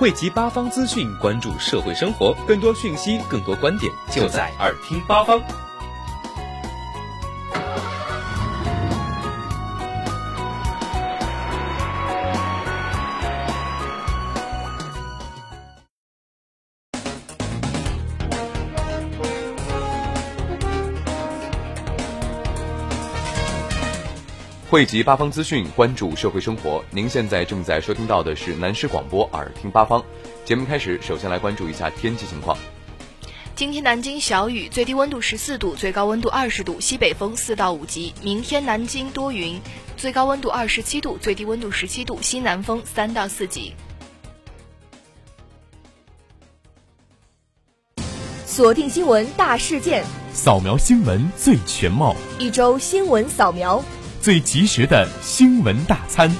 汇集八方资讯，关注社会生活，更多讯息，更多观点，就在耳听八方。汇集八方资讯，关注社会生活。您现在正在收听到的是南师广播耳听八方节目。开始，首先来关注一下天气情况。今天南京小雨，最低温度十四度，最高温度二十度，西北风四到五级。明天南京多云，最高温度二十七度，最低温度十七度，西南风三到四级。锁定新闻大事件，扫描新闻最全貌，一周新闻扫描。最及时的新闻大餐。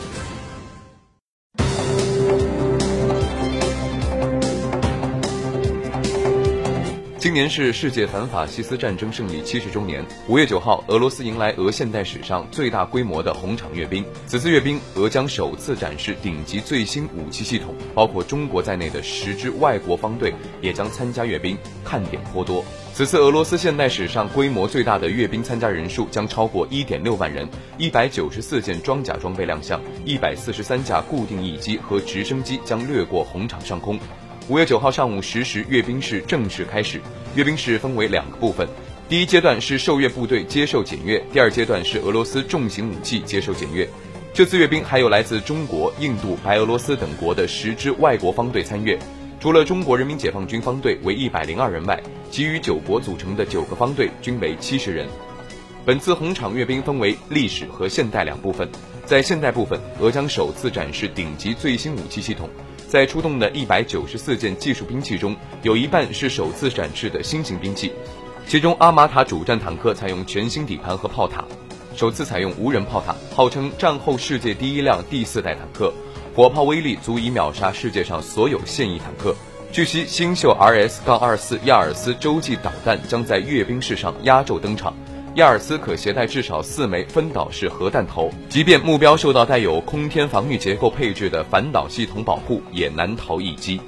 今年是世界反法西斯战争胜利七十周年。五月九号，俄罗斯迎来俄现代史上最大规模的红场阅兵。此次阅兵，俄将首次展示顶级最新武器系统，包括中国在内的十支外国方队也将参加阅兵，看点颇多。此次俄罗斯现代史上规模最大的阅兵参加人数将超过一点六万人，一百九十四件装甲装备亮相，一百四十三架固定翼机和直升机将掠过红场上空。五月九号上午十时，阅兵式正式开始。阅兵式分为两个部分，第一阶段是受阅部队接受检阅，第二阶段是俄罗斯重型武器接受检阅。这次阅兵还有来自中国、印度、白俄罗斯等国的十支外国方队参阅。除了中国人民解放军方队为一百零二人外，其余九国组成的九个方队均为七十人。本次红场阅兵分为历史和现代两部分。在现代部分，俄将首次展示顶级最新武器系统。在出动的一百九十四件技术兵器中，有一半是首次展示的新型兵器。其中，阿玛塔主战坦克采用全新底盘和炮塔，首次采用无人炮塔，号称战后世界第一辆第四代坦克。火炮威力足以秒杀世界上所有现役坦克。据悉，新秀 RS- 杠二四亚尔斯洲际导弹将在阅兵式上压轴登场。亚尔斯可携带至少四枚分导式核弹头，即便目标受到带有空天防御结构配置的反导系统保护，也难逃一击。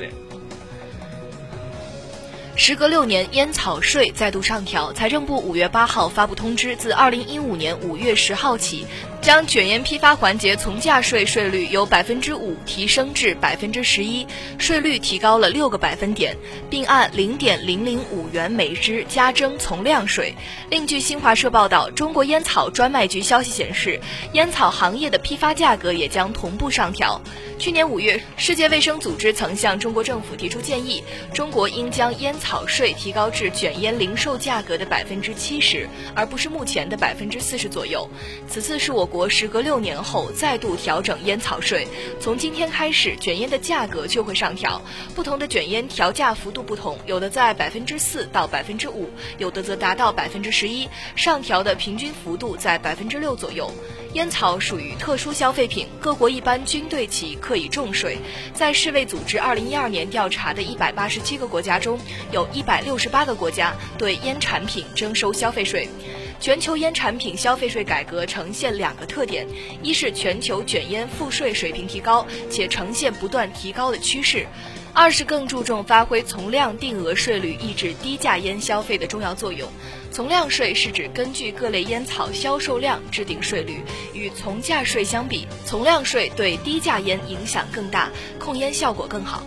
时隔六年，烟草税再度上调。财政部五月八号发布通知，自二零一五年五月十号起。将卷烟批发环节从价税税率由百分之五提升至百分之十一，税率提高了六个百分点，并按零点零零五元每支加征从量税。另据新华社报道，中国烟草专卖局消息显示，烟草行业的批发价格也将同步上调。去年五月，世界卫生组织曾向中国政府提出建议，中国应将烟草草税提高至卷烟零售价格的百分之七十，而不是目前的百分之四十左右。此次是我。国时隔六年后再度调整烟草税，从今天开始，卷烟的价格就会上调。不同的卷烟调价幅度不同，有的在百分之四到百分之五，有的则达到百分之十一，上调的平均幅度在百分之六左右。烟草属于特殊消费品，各国一般均对其课以重税。在世卫组织二零一二年调查的一百八十七个国家中，有一百六十八个国家对烟产品征收消费税。全球烟产品消费税改革呈现两个特点：一是全球卷烟赋税水平提高，且呈现不断提高的趋势；二是更注重发挥从量定额税率抑制低价烟消费的重要作用。从量税是指根据各类烟草销售量制定税率，与从价税相比，从量税对低价烟影响更大，控烟效果更好。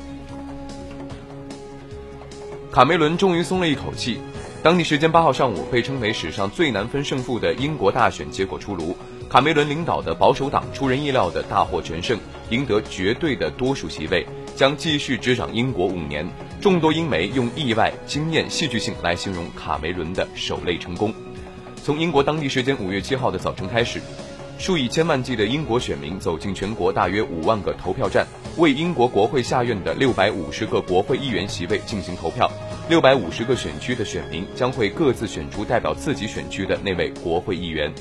卡梅伦终于松了一口气。当地时间八号上午，被称为史上最难分胜负的英国大选结果出炉，卡梅伦领导的保守党出人意料的大获全胜，赢得绝对的多数席位，将继续执掌英国五年。众多英媒用意外、惊艳、戏剧性来形容卡梅伦的首类成功。从英国当地时间五月七号的早晨开始。数以千万计的英国选民走进全国大约五万个投票站，为英国国会下院的六百五十个国会议员席位进行投票。六百五十个选区的选民将会各自选出代表自己选区的那位国会议员。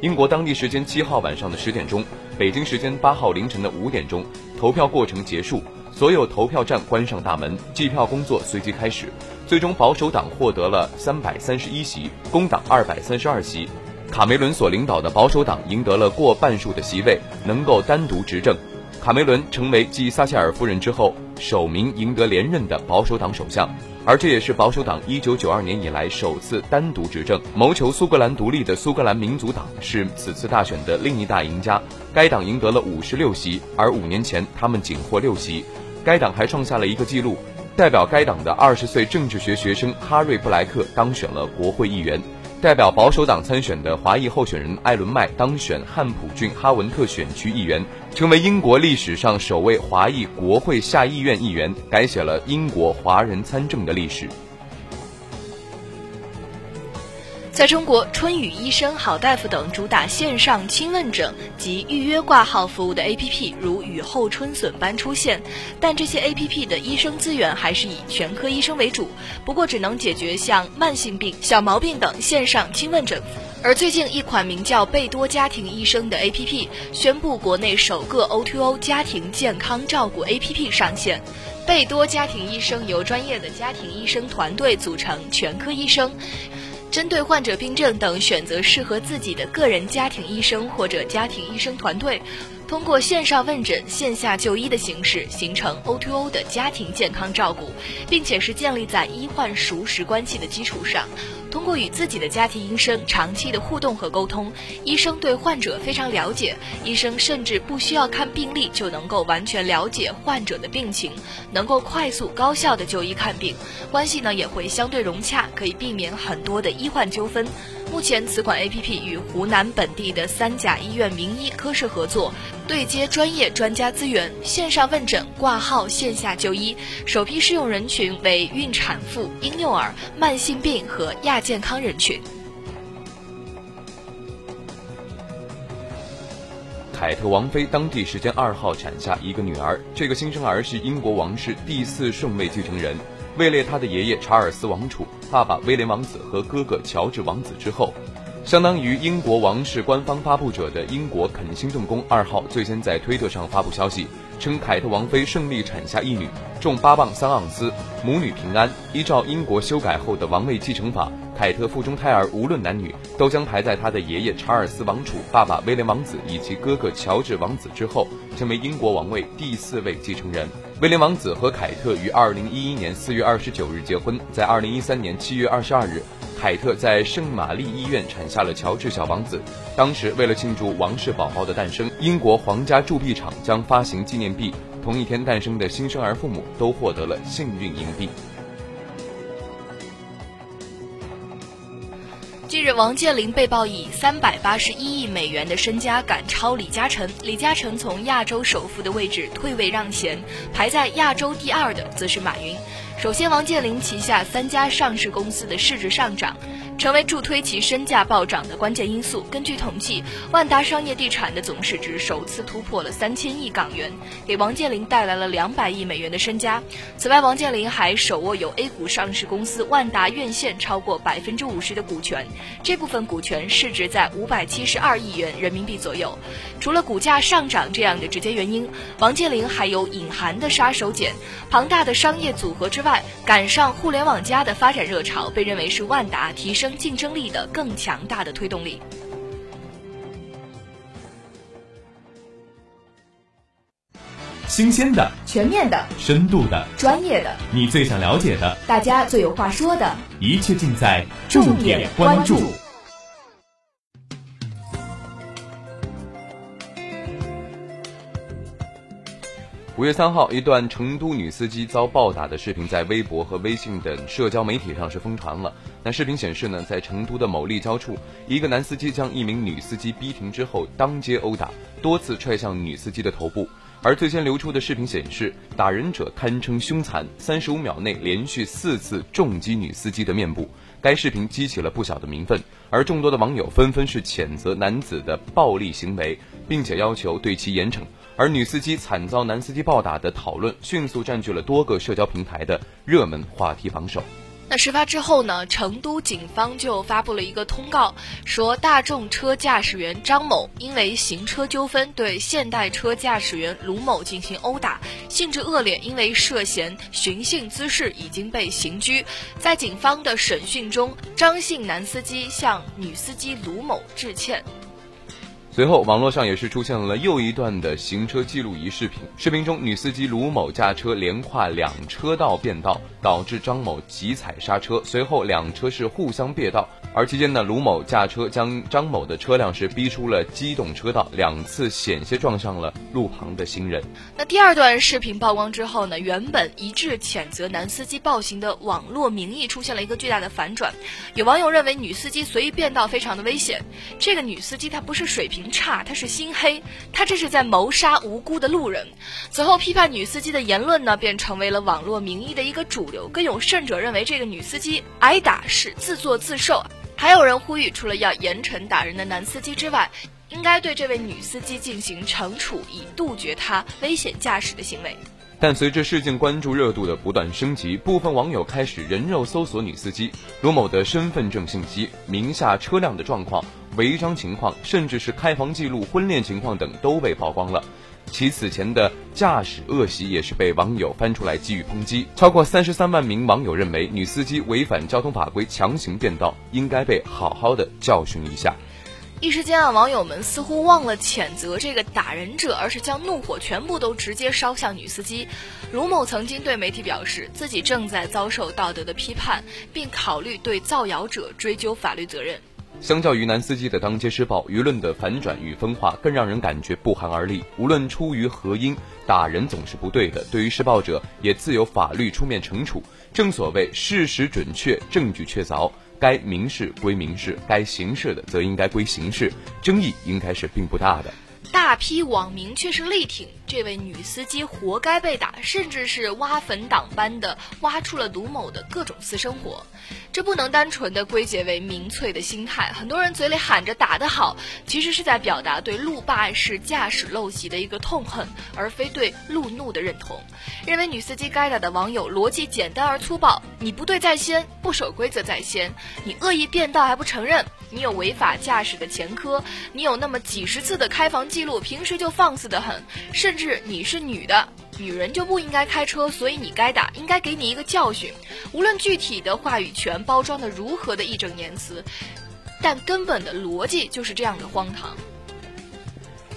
英国当地时间七号晚上的十点钟，北京时间八号凌晨的五点钟，投票过程结束，所有投票站关上大门，计票工作随即开始。最终，保守党获得了三百三十一席，工党二百三十二席。卡梅伦所领导的保守党赢得了过半数的席位，能够单独执政。卡梅伦成为继撒切尔夫人之后首名赢得连任的保守党首相，而这也是保守党1992年以来首次单独执政。谋求苏格兰独立的苏格兰民族党是此次大选的另一大赢家，该党赢得了56席，而五年前他们仅获六席。该党还创下了一个纪录，代表该党的二十岁政治学学生哈瑞·布莱克当选了国会议员。代表保守党参选的华裔候选人艾伦麦当选汉普郡哈文特选区议员，成为英国历史上首位华裔国会下议院议员，改写了英国华人参政的历史。在中国，春雨医生、好大夫等主打线上亲问诊及预约挂号服务的 APP 如雨后春笋般出现，但这些 APP 的医生资源还是以全科医生为主，不过只能解决像慢性病、小毛病等线上亲问诊。而最近，一款名叫贝多家庭医生的 APP 宣布，国内首个 O2O 家庭健康照顾 APP 上线。贝多家庭医生由专业的家庭医生团队组成，全科医生。针对患者病症等，选择适合自己的个人家庭医生或者家庭医生团队，通过线上问诊、线下就医的形式，形成 O2O 的家庭健康照顾，并且是建立在医患熟识关系的基础上。通过与自己的家庭医生长期的互动和沟通，医生对患者非常了解，医生甚至不需要看病历就能够完全了解患者的病情，能够快速高效的就医看病，关系呢也会相对融洽，可以避免很多的医患纠纷。目前，此款 APP 与湖南本地的三甲医院名医科室合作，对接专业专家资源，线上问诊、挂号、线下就医。首批适用人群为孕产妇、婴幼儿、慢性病和亚健康人群。凯特王妃当地时间二号产下一个女儿，这个新生儿是英国王室第四顺位继承人。位列他的爷爷查尔斯王储、爸爸威廉王子和哥哥乔治王子之后，相当于英国王室官方发布者的英国肯辛顿宫二号最先在推特上发布消息，称凯特王妃顺利产下一女，重八磅三盎司，母女平安。依照英国修改后的王位继承法，凯特腹中胎儿无论男女，都将排在他的爷爷查尔斯王储、爸爸威廉王子以及哥哥乔治王子之后，成为英国王位第四位继承人。威廉王子和凯特于二零一一年四月二十九日结婚，在二零一三年七月二十二日，凯特在圣玛丽医院产下了乔治小王子。当时为了庆祝王室宝宝的诞生，英国皇家铸币厂将发行纪念币。同一天诞生的新生儿父母都获得了幸运银币。近日，王健林被曝以三百八十一亿美元的身家赶超李嘉诚。李嘉诚从亚洲首富的位置退位让贤，排在亚洲第二的则是马云。首先，王健林旗下三家上市公司的市值上涨。成为助推其身价暴涨的关键因素。根据统计，万达商业地产的总市值首次突破了三千亿港元，给王健林带来了两百亿美元的身家。此外，王健林还手握有 A 股上市公司万达院线超过百分之五十的股权，这部分股权市值在五百七十二亿元人民币左右。除了股价上涨这样的直接原因，王健林还有隐含的杀手锏。庞大的商业组合之外，赶上互联网加的发展热潮，被认为是万达提升。竞争力的更强大的推动力。新鲜的、全面的、深度的、专业的，你最想了解的，大家最有话说的，一切尽在重点关注。五月三号，一段成都女司机遭暴打的视频在微博和微信等社交媒体上是疯传了。那视频显示呢，在成都的某立交处，一个男司机将一名女司机逼停之后，当街殴打，多次踹向女司机的头部。而最先流出的视频显示，打人者堪称凶残，三十五秒内连续四次重击女司机的面部。该视频激起了不小的民愤，而众多的网友纷纷是谴责男子的暴力行为，并且要求对其严惩。而女司机惨遭男司机暴打的讨论，迅速占据了多个社交平台的热门话题榜首。那事发之后呢？成都警方就发布了一个通告，说大众车驾驶员张某因为行车纠纷对现代车驾驶员卢某进行殴打，性质恶劣，因为涉嫌寻衅滋事已经被刑拘。在警方的审讯中，张姓男司机向女司机卢某致歉。随后，网络上也是出现了又一段的行车记录仪视频。视频中，女司机卢某驾车连跨两车道变道，导致张某急踩刹车，随后两车是互相别道。而期间呢，卢某驾车将张某的车辆是逼出了机动车道，两次险些撞上了路旁的行人。那第二段视频曝光之后呢，原本一致谴责男司机暴行的网络民意出现了一个巨大的反转。有网友认为女司机随意变道非常的危险，这个女司机她不是水平。差，他是心黑，他这是在谋杀无辜的路人。此后，批判女司机的言论呢，便成为了网络民意的一个主流。更有甚者认为，这个女司机挨打是自作自受。还有人呼吁，除了要严惩打人的男司机之外，应该对这位女司机进行惩处，以杜绝她危险驾驶的行为。但随着事件关注热度的不断升级，部分网友开始人肉搜索女司机卢某的身份证信息、名下车辆的状况、违章情况，甚至是开房记录、婚恋情况等都被曝光了。其此前的驾驶恶习也是被网友翻出来给予抨击。超过三十三万名网友认为，女司机违反交通法规强行变道，应该被好好的教训一下。一时间啊，网友们似乎忘了谴责这个打人者，而是将怒火全部都直接烧向女司机。卢某曾经对媒体表示，自己正在遭受道德的批判，并考虑对造谣者追究法律责任。相较于男司机的当街施暴，舆论的反转与分化更让人感觉不寒而栗。无论出于何因，打人总是不对的。对于施暴者，也自有法律出面惩处。正所谓事实准确，证据确凿。该民事归民事，该刑事的则应该归刑事，争议应该是并不大的。大批网民却是力挺这位女司机，活该被打，甚至是挖坟党般的挖出了卢某的各种私生活。这不能单纯的归结为民粹的心态。很多人嘴里喊着打得好，其实是在表达对路霸式驾驶陋习的一个痛恨，而非对路怒的认同。认为女司机该打的网友逻辑简单而粗暴：你不对在先，不守规则在先，你恶意变道还不承认。你有违法驾驶的前科，你有那么几十次的开房记录，平时就放肆的很，甚至你是女的，女人就不应该开车，所以你该打，应该给你一个教训。无论具体的话语权包装的如何的义正言辞，但根本的逻辑就是这样的荒唐。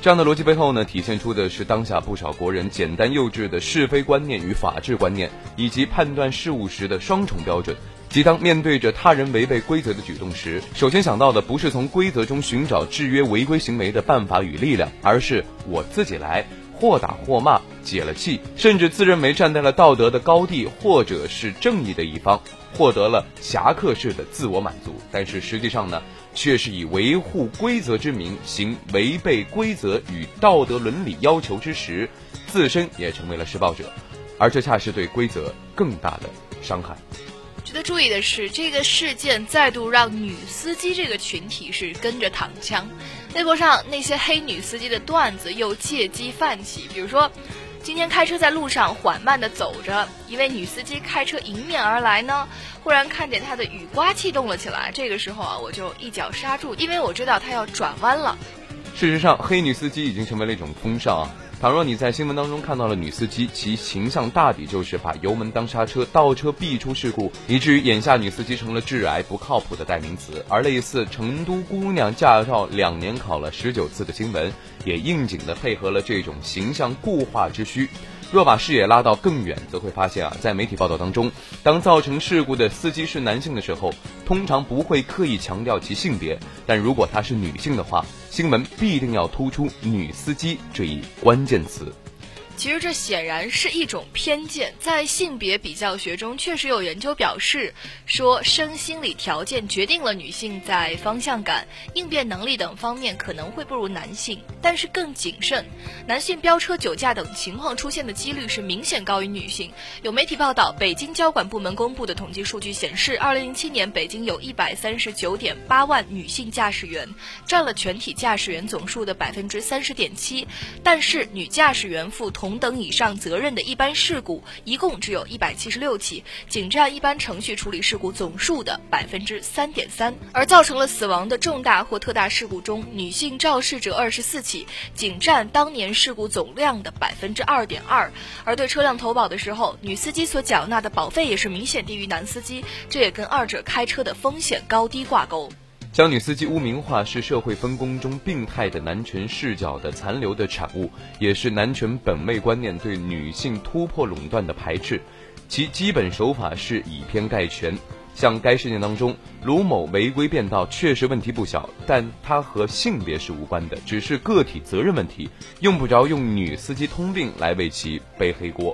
这样的逻辑背后呢，体现出的是当下不少国人简单幼稚的是非观念与法治观念，以及判断事物时的双重标准。即当面对着他人违背规则的举动时，首先想到的不是从规则中寻找制约违规行为的办法与力量，而是我自己来，或打或骂，解了气，甚至自认为站在了道德的高地或者是正义的一方，获得了侠客式的自我满足。但是实际上呢，却是以维护规则之名行违背规则与道德伦理要求之时，自身也成为了施暴者，而这恰是对规则更大的伤害。值得注意的是，这个事件再度让女司机这个群体是跟着躺枪。微博上那些黑女司机的段子又借机泛起，比如说，今天开车在路上缓慢的走着，一位女司机开车迎面而来呢，忽然看见她的雨刮器动了起来，这个时候啊，我就一脚刹住，因为我知道她要转弯了。事实上，黑女司机已经成为了一种风尚啊。倘若你在新闻当中看到了女司机，其形象大抵就是把油门当刹车，倒车必出事故，以至于眼下女司机成了致癌不靠谱的代名词。而类似成都姑娘驾照两年考了十九次的新闻，也应景的配合了这种形象固化之需。若把视野拉到更远，则会发现啊，在媒体报道当中，当造成事故的司机是男性的时候，通常不会刻意强调其性别；但如果她是女性的话，新闻必定要突出“女司机”这一关键词。其实这显然是一种偏见。在性别比较学中，确实有研究表示，说生心理条件决定了女性在方向感、应变能力等方面可能会不如男性，但是更谨慎。男性飙车、酒驾等情况出现的几率是明显高于女性。有媒体报道，北京交管部门公布的统计数据显示，二零零七年北京有一百三十九点八万女性驾驶员，占了全体驾驶员总数的百分之三十点七。但是女驾驶员负同同等以上责任的一般事故一共只有一百七十六起，仅占一般程序处理事故总数的百分之三点三。而造成了死亡的重大或特大事故中，女性肇事者二十四起，仅占当年事故总量的百分之二点二。而对车辆投保的时候，女司机所缴纳的保费也是明显低于男司机，这也跟二者开车的风险高低挂钩。将女司机污名化是社会分工中病态的男权视角的残留的产物，也是男权本位观念对女性突破垄断的排斥。其基本手法是以偏概全。像该事件当中，卢某违规变道确实问题不小，但他和性别是无关的，只是个体责任问题，用不着用女司机通病来为其背黑锅。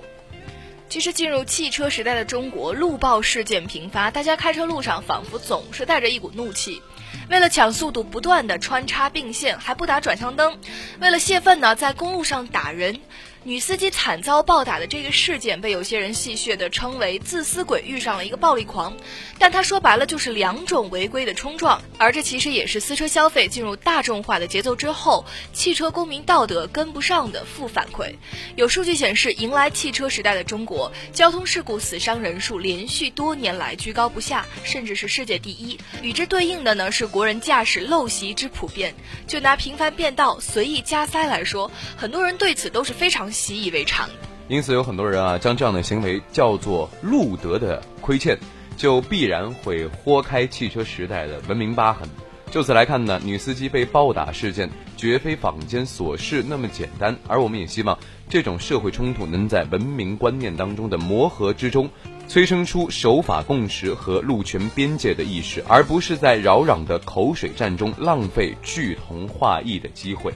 其实进入汽车时代的中国，路暴事件频发，大家开车路上仿佛总是带着一股怒气。为了抢速度，不断的穿插并线，还不打转向灯；为了泄愤呢，在公路上打人。女司机惨遭暴打的这个事件，被有些人戏谑地称为“自私鬼遇上了一个暴力狂”，但他说白了就是两种违规的冲撞，而这其实也是私车消费进入大众化的节奏之后，汽车公民道德跟不上的负反馈。有数据显示，迎来汽车时代的中国，交通事故死伤人数连续多年来居高不下，甚至是世界第一。与之对应的呢，是国人驾驶陋习之普遍。就拿频繁变道、随意加塞来说，很多人对此都是非常。习以为常，因此有很多人啊，将这样的行为叫做路德的亏欠，就必然会豁开汽车时代的文明疤痕。就此来看呢，女司机被暴打事件绝非坊间琐事那么简单，而我们也希望这种社会冲突能在文明观念当中的磨合之中，催生出守法共识和路权边界的意识，而不是在扰攘的口水战中浪费聚同化异的机会。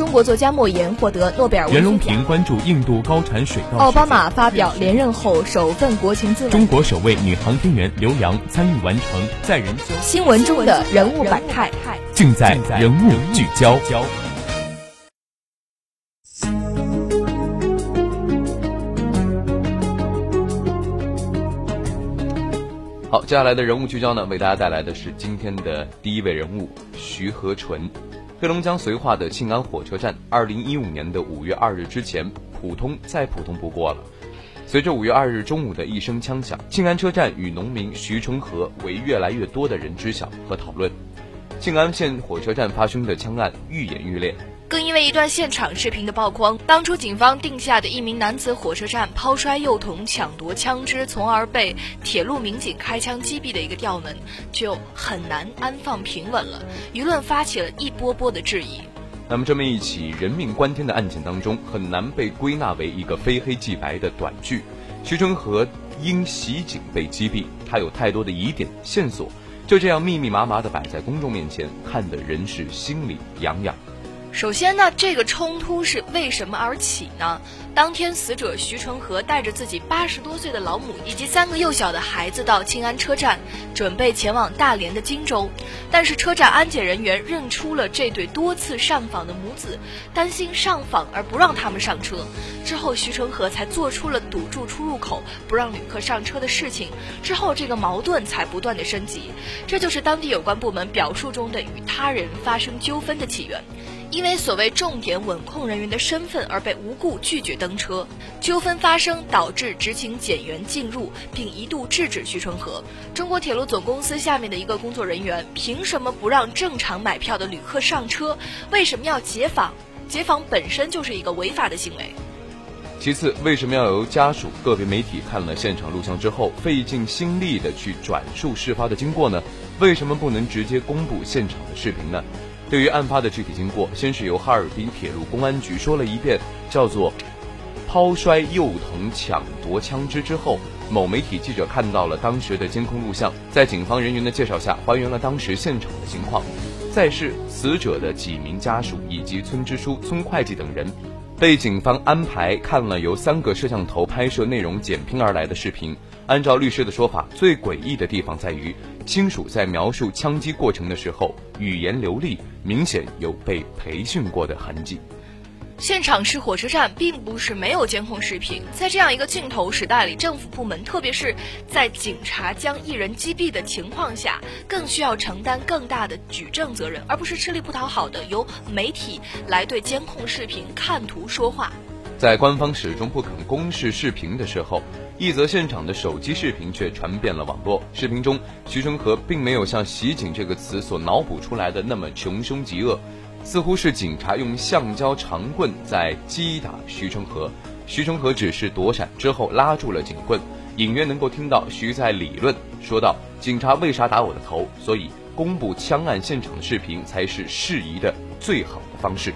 中国作家莫言获得诺贝尔文学奖。袁隆平关注印度高产水稻。奥巴马发表连任后首份国情咨文。中国首位女航天员刘洋参与完成载人。新闻中的人物百态，尽在人物聚焦。好，接下来的人物聚焦呢，为大家带来的是今天的第一位人物徐和纯。黑龙江绥化的庆安火车站，二零一五年的五月二日之前，普通再普通不过了。随着五月二日中午的一声枪响，庆安车站与农民徐春和为越来越多的人知晓和讨论。庆安县火车站发生的枪案愈演愈烈。更因为一段现场视频的曝光，当初警方定下的一名男子火车站抛摔幼童、抢夺枪支，从而被铁路民警开枪击毙的一个调门，就很难安放平稳了。舆论发起了一波波的质疑。那么，这么一起人命关天的案件当中，很难被归纳为一个非黑即白的短剧。徐春和因袭警被击毙，他有太多的疑点线索，就这样密密麻麻的摆在公众面前，看的人是心里痒痒。首先呢，这个冲突是为什么而起呢？当天，死者徐纯和带着自己八十多岁的老母以及三个幼小的孩子到庆安车站，准备前往大连的荆州。但是车站安检人员认出了这对多次上访的母子，担心上访而不让他们上车。之后，徐纯和才做出了堵住出入口、不让旅客上车的事情。之后，这个矛盾才不断的升级。这就是当地有关部门表述中的与他人发生纠纷的起源。因为所谓重点稳控人员的身份而被无故拒绝登车，纠纷发生导致执勤检员进入并一度制止徐春和。中国铁路总公司下面的一个工作人员凭什么不让正常买票的旅客上车？为什么要解访？解访本身就是一个违法的行为。其次，为什么要由家属、个别媒体看了现场录像之后费尽心力的去转述事发的经过呢？为什么不能直接公布现场的视频呢？对于案发的具体经过，先是由哈尔滨铁路公安局说了一遍，叫做“抛摔幼童、抢夺枪支”之后，某媒体记者看到了当时的监控录像，在警方人员的介绍下，还原了当时现场的情况。再是死者的几名家属以及村支书、村会计等人，被警方安排看了由三个摄像头拍摄内容剪拼而来的视频。按照律师的说法，最诡异的地方在于，亲属在描述枪击过程的时候，语言流利，明显有被培训过的痕迹。现场是火车站，并不是没有监控视频。在这样一个镜头时代里，政府部门，特别是在警察将一人击毙的情况下，更需要承担更大的举证责任，而不是吃力不讨好的由媒体来对监控视频看图说话。在官方始终不肯公示视频的时候。一则现场的手机视频却传遍了网络。视频中，徐春和并没有像“袭警”这个词所脑补出来的那么穷凶极恶，似乎是警察用橡胶长棍在击打徐成河，徐成河只是躲闪之后拉住了警棍，隐约能够听到徐在理论，说道：“警察为啥打我的头？所以公布枪案现场的视频才是适宜的最好的方式。”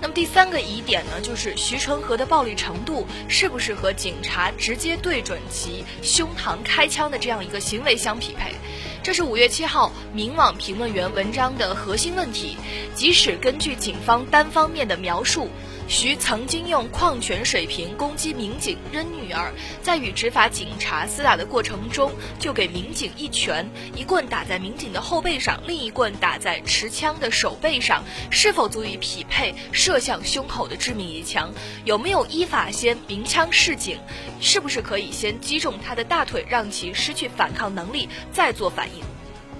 那么第三个疑点呢，就是徐成和的暴力程度是不是和警察直接对准其胸膛开枪的这样一个行为相匹配？这是五月七号明网评论员文章的核心问题。即使根据警方单方面的描述。徐曾经用矿泉水瓶攻击民警、扔女儿，在与执法警察厮打的过程中，就给民警一拳，一棍打在民警的后背上，另一棍打在持枪的手背上，是否足以匹配射向胸口的致命一枪？有没有依法先鸣枪示警？是不是可以先击中他的大腿，让其失去反抗能力，再做反应？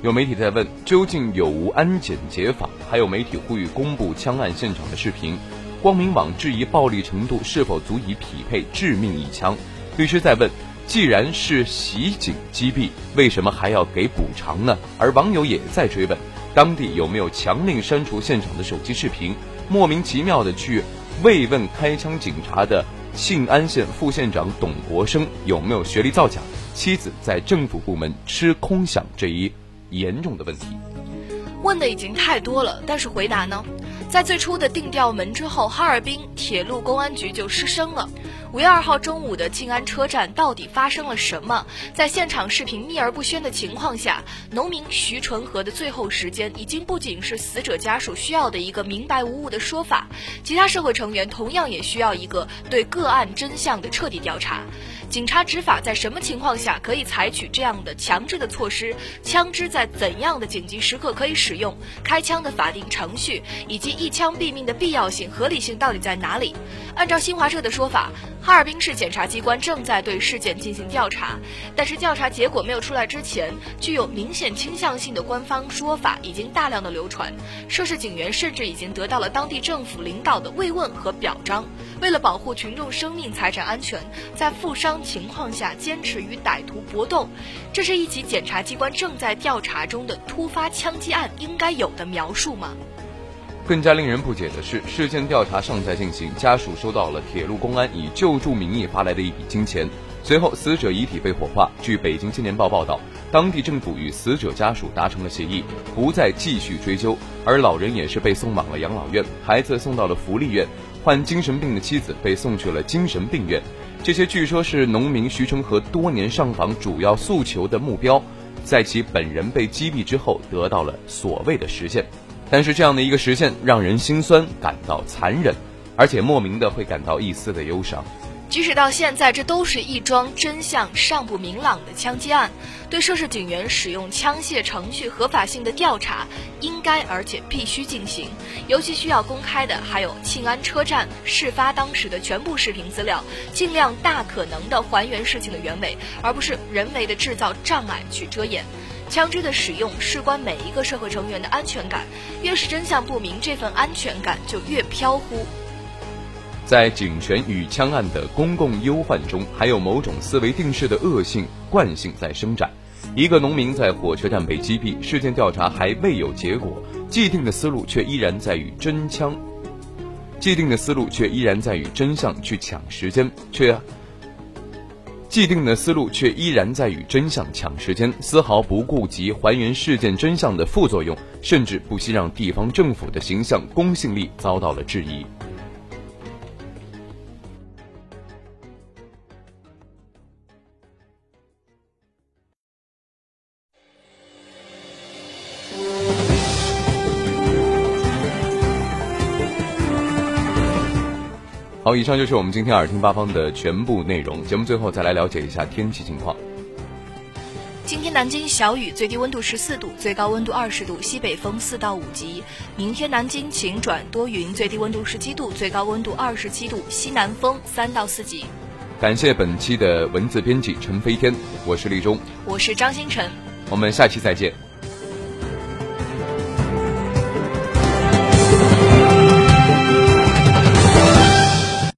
有媒体在问，究竟有无安检解法？还有媒体呼吁公布枪案现场的视频。光明网质疑暴力程度是否足以匹配致命一枪，律师在问：既然是袭警击毙，为什么还要给补偿呢？而网友也在追问：当地有没有强令删除现场的手机视频？莫名其妙的去慰问开枪警察的信安县副县长董国生有没有学历造假？妻子在政府部门吃空饷这一严重的问题。问的已经太多了，但是回答呢？在最初的定调门之后，哈尔滨铁路公安局就失声了。五月二号中午的静安车站到底发生了什么？在现场视频秘而不宣的情况下，农民徐纯和的最后时间已经不仅是死者家属需要的一个明白无误的说法，其他社会成员同样也需要一个对个案真相的彻底调查。警察执法在什么情况下可以采取这样的强制的措施？枪支在怎样的紧急时刻可以使用？开枪的法定程序以及一枪毙命的必要性、合理性到底在哪里？按照新华社的说法，哈尔滨市检察机关正在对事件进行调查，但是调查结果没有出来之前，具有明显倾向性的官方说法已经大量的流传。涉事警员甚至已经得到了当地政府领导的慰问和表彰。为了保护群众生命财产安全，在负伤情况下坚持与歹徒搏斗，这是一起检察机关正在调查中的突发枪击案应该有的描述吗？更加令人不解的是，事件调查尚在进行，家属收到了铁路公安以救助名义发来的一笔金钱。随后，死者遗体被火化。据《北京青年报》报道，当地政府与死者家属达成了协议，不再继续追究，而老人也是被送往了养老院，孩子送到了福利院。患精神病的妻子被送去了精神病院，这些据说是农民徐成河多年上访主要诉求的目标，在其本人被击毙之后得到了所谓的实现。但是这样的一个实现让人心酸，感到残忍，而且莫名的会感到一丝的忧伤。即使到现在，这都是一桩真相尚不明朗的枪击案。对涉事警员使用枪械程序合法性的调查，应该而且必须进行。尤其需要公开的，还有庆安车站事发当时的全部视频资料，尽量大可能的还原事情的原委，而不是人为的制造障碍去遮掩。枪支的使用事关每一个社会成员的安全感，越是真相不明，这份安全感就越飘忽。在警权与枪案的公共忧患中，还有某种思维定式的恶性惯性在生长。一个农民在火车站被击毙，事件调查还未有结果，既定的思路却依然在与真枪，既定的思路却依然在与真相去抢时间，却既定的思路却依然在与真相抢时间，丝毫不顾及还原事件真相的副作用，甚至不惜让地方政府的形象公信力遭到了质疑。好，以上就是我们今天耳听八方的全部内容。节目最后再来了解一下天气情况。今天南京小雨，最低温度十四度，最高温度二十度，西北风四到五级。明天南京晴转多云，最低温度十七度，最高温度二十七度，西南风三到四级。感谢本期的文字编辑陈飞天，我是立中，我是张星辰，我们下期再见。